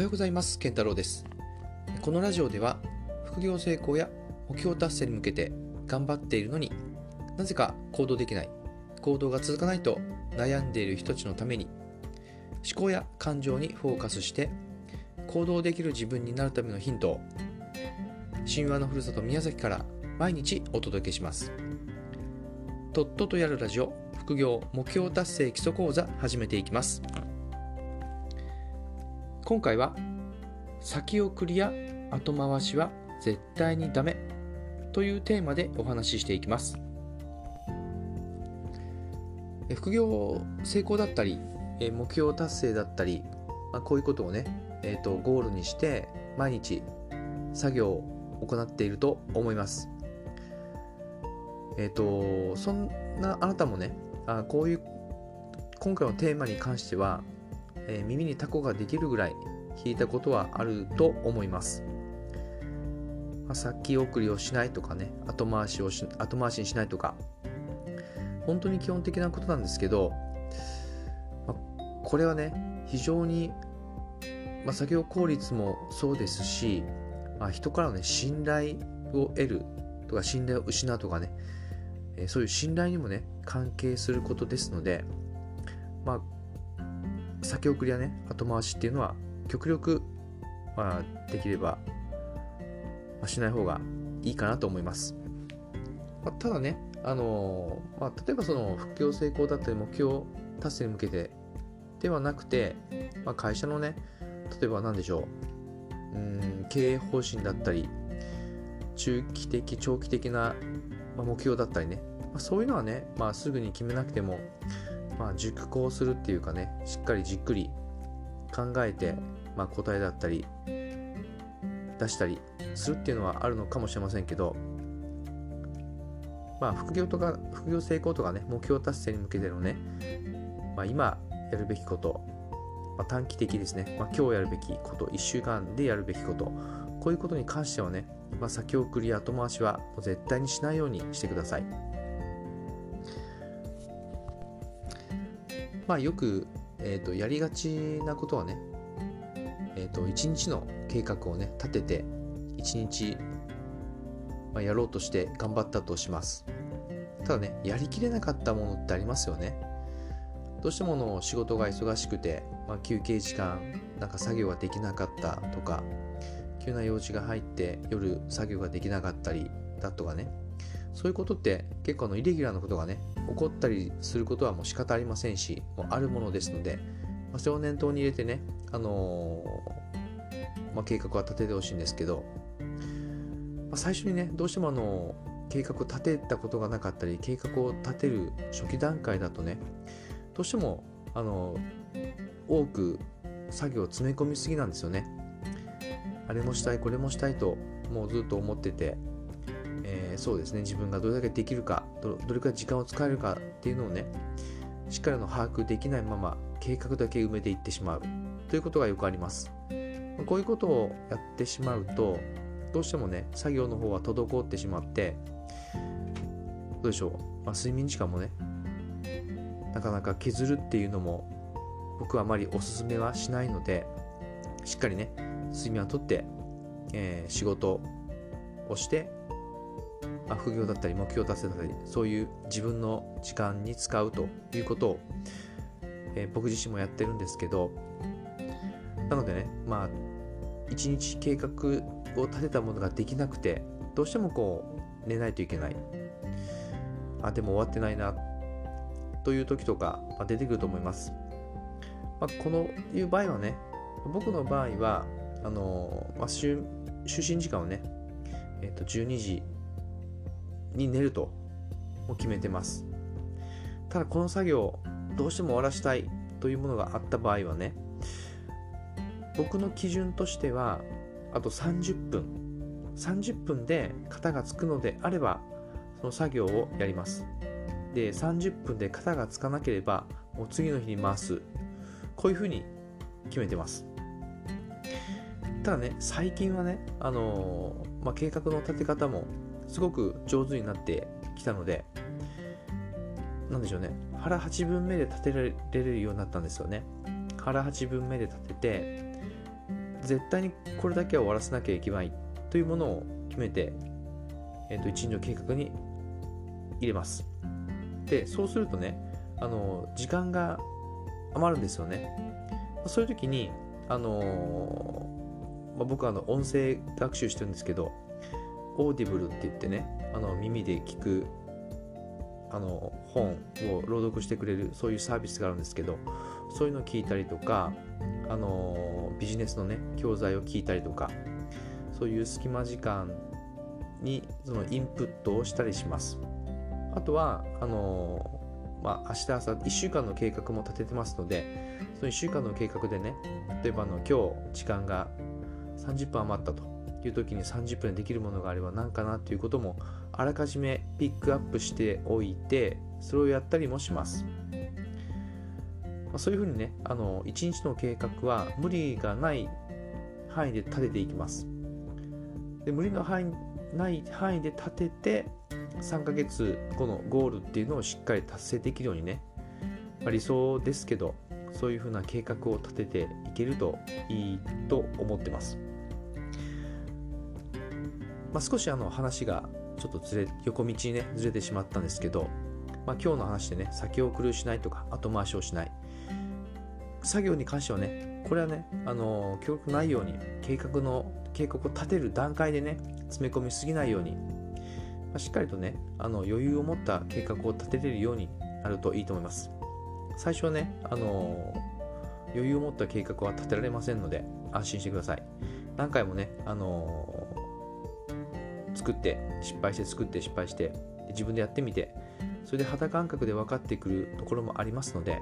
はようございます。健太郎です。このラジオでは副業成功や目標達成に向けて頑張っているのになぜか行動できない行動が続かないと悩んでいる人たちのために思考や感情にフォーカスして行動できる自分になるためのヒントを神話のふるさと宮崎から毎日お届けします。とっととやるラジオ副業目標達成基礎講座始めていきます。今回は先送りや後回しは絶対にダメというテーマでお話ししていきます。副業成功だったり目標達成だったり、あ、こういうことをね、えーと、ゴールにして毎日作業を行っていると思います。えっ、ー、とそんなあなたもねあこういう今回のテーマに関しては、えー、耳にタコができるぐらい聞いたことはあると思います。まあ、先送りをしないとかね、後回しをし後回しにしないとか、本当に基本的なことなんですけど、まあ、これはね、非常に、まあ、作業効率もそうですし、まあ、人からの、ね、信頼を得るとか信頼を失うとかね、えー、そういう信頼にもね関係することですのでまあ先送りやね後回しっていうのは極力、まあ、できれば、しない方がいいかなと思います、まあ、ただねあの、まあ、例えばその副業成功だったり目標達成に向けてではなくて、まあ、会社のね例えば何でしょううん経営方針だったり中期的長期的な目標だったりねまあ、そういうのはね、まあ、すぐに決めなくても、まあ、熟考するっていうかねしっかりじっくり考えて、まあ、答えだったり出したりするっていうのはあるのかもしれませんけど、まあ、副業とか副業成功とかね目標達成に向けてのね、まあ、今やるべきこと、まあ、短期的ですね、まあ、今日やるべきこと1週間でやるべきことこういうことに関してはね、まあ、先送り後回しはもう絶対にしないようにしてください。まあよく、えーと、やりがちなことはね、えーと、一日の計画をね立てて一日、まあ、やろうとして頑張ったとします。ただねやりきれなかったものってありますよね。どうしてもの仕事が忙しくて、まあ、休憩時間なんか作業ができなかったとか急な用事が入って夜作業ができなかったりだとかね。そういうことって結構のイレギュラーなことがね起こったりすることはもう仕方ありませんしもうあるものですので、まあ、それを念頭に入れてね、あのー、まあ、計画は立ててほしいんですけど、まあ、最初にねどうしてもあの計画を立てたことがなかったり計画を立てる初期段階だとねどうしてもあの多く作業を詰め込みすぎなんですよね。あれもしたいこれもしたいともうずっと思ってて、そうですね。自分がどれだけできるかどれくらい時間を使えるかっていうのをねしっかりの把握できないまま計画だけ埋めていってしまう。ということがよくあります。こういうことをやってしまうとどうしてもね作業の方は滞ってしまってどうでしょう、まあ、睡眠時間もねなかなか削るっていうのも僕はあまりおすすめはしないのでしっかりね睡眠をとって、えー、仕事をしてまあ、副業だったり目標達成だったりそういう自分の時間に使うということを、えー、僕自身もやってるんですけどなのでねまあ一日計画を立てたものができなくてどうしてもこう寝ないといけない。あでも終わってないなという時とか、まあ、出てくると思います、まあ、このいう場合はね僕の場合はあの、まあ、就寝時間をね、えー、と12時に寝ると決めてます。ただこの作業どうしても終わらしたいというものがあった場合はね僕の基準としてはあと30分30分で型がつくのであればその作業をやります。で30分で型がつかなければもう次の日に回す。こういうふうに決めてます。ただね最近はねあのー、まあ、計画の立て方もすごく上手になってきたので何でしょうね腹8分目で立てられるようになったんですよね腹8分目で立てて絶対にこれだけは終わらせなきゃいけないというものを決めて、えーと、一日の計画に入れます。でそうするとねあの時間が余るんですよね。そういう時にあのまあ、僕はあの音声学習してるんですけど Audible って言ってねあの耳で聞くあの本を朗読してくれるそういうサービスがあるんですけどそういうのを聞いたりとかあのビジネスのね教材を聞いたりとかそういう隙間時間にそのインプットをしたりします。あとはあのまあ、明日朝1週間の計画も立ててますのでその1週間の計画でね例えばの今日時間が30分余ったと。いう時に30分でできるものがあれば何かなということもあらかじめピックアップしておいてそれをやったりもします。まあ、そういうふうにね、あの1日の計画は無理がない範囲で立てていきます。で無理の範囲ない範囲で立てて3ヶ月後のゴールっていうのをしっかり達成できるようにね、まあ、理想ですけどそういうふうな計画を立てていけるといいと思ってます。まあ、少しあの話がちょっとずれ横道にねずれてしまったんですけど、まあ、今日の話でね先送りしないとか後回しをしない。作業に関してはねこれはねあの協力ないように計画の計画を立てる段階でね詰め込みすぎないように、まあ、しっかりとねあの余裕を持った計画を立てれるようになるといいと思います。最初はねあの余裕を持った計画は立てられませんので安心してください。何回もねあの作って失敗して作って失敗して自分でやってみてそれで肌感覚で分かってくるところもありますので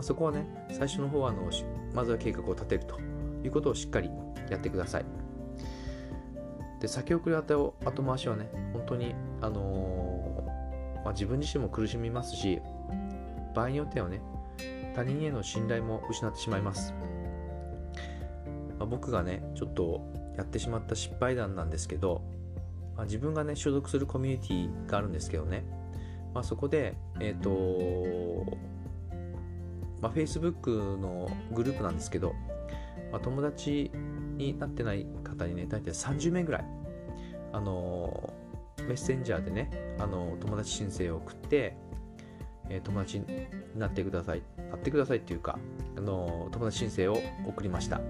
そこはね最初の方はあのまずは計画を立てるということをしっかりやってください。で先送り後後回しはね本当にあのー、まあ、自分自身も苦しみますし場合によってはね他人への信頼も失ってしまいます、まあ、僕がねちょっとやってしまった失敗談なんですけどまあ、自分がね所属するコミュニティがあるんですけどね、まあ、そこでえっ、ー、とまあ、Facebook のグループなんですけど、まあ、友達になってない方にね大体30名ぐらいあのメッセンジャーでねあの友達申請を送って、えー、友達になってくださいなってくださいっていうかあの友達申請を送りました。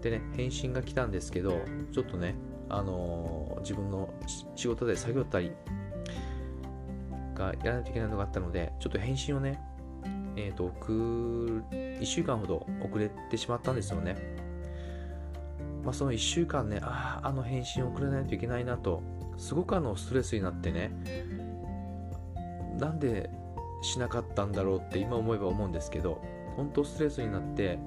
でね返信が来たんですけどちょっとねあの自分の仕事で作業ったりがやらないといけないのがあったので、ちょっと返信をね、えっ、ー、と、送1週間ほど遅れてしまったんですよね。まあ、その1週間ね、ああ、あの返信を送らないといけないなと、すごくあのストレスになってね、なんでしなかったんだろうって今思えば思うんですけど、本当ストレスになって、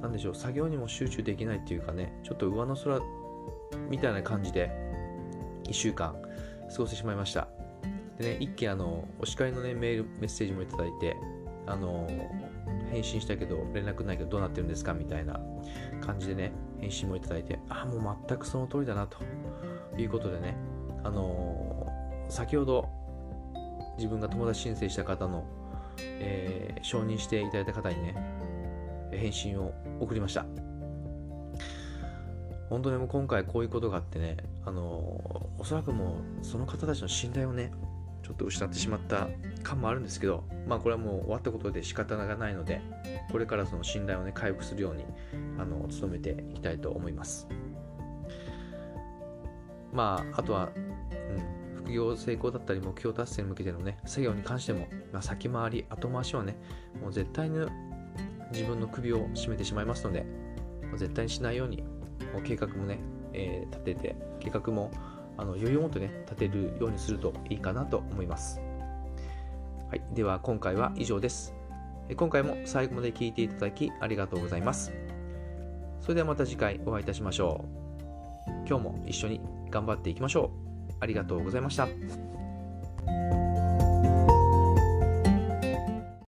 なんでしょう、作業にも集中できないっていうかね、ちょっと上の空みたいな感じで1週間過ごしてしまいました。でね一件あのお叱りのねメールメッセージもいただいてあの返信したけど連絡ないけどどうなってるんですかみたいな感じでね返信もいただいてあもう全くその通りだなということでねあの先ほど自分が友達申請した方の、えー、承認していただいた方にね返信を送りました。本当にもう今回こういうことがあってね、あのおそらくもうその方たちの信頼をね、ちょっと失ってしまった感もあるんですけど、まあこれはもう終わったことで仕方がないので、これからその信頼をね、回復するように、あの、努めていきたいと思います。まあ、あとは、うん、副業成功だったり目標達成に向けてのね、作業に関しても、まあ、先回り、後回しはね、もう絶対に自分の首を絞めてしまいますので、絶対にしないように計画もね、えー、立てて、計画もあの余裕を持ってね、立てるようにするといいかなと思います。はい、では今回は以上です。今回も最後まで聞いていただきありがとうございます。それではまた次回お会いいたしましょう。今日も一緒に頑張っていきましょう。ありがとうございました。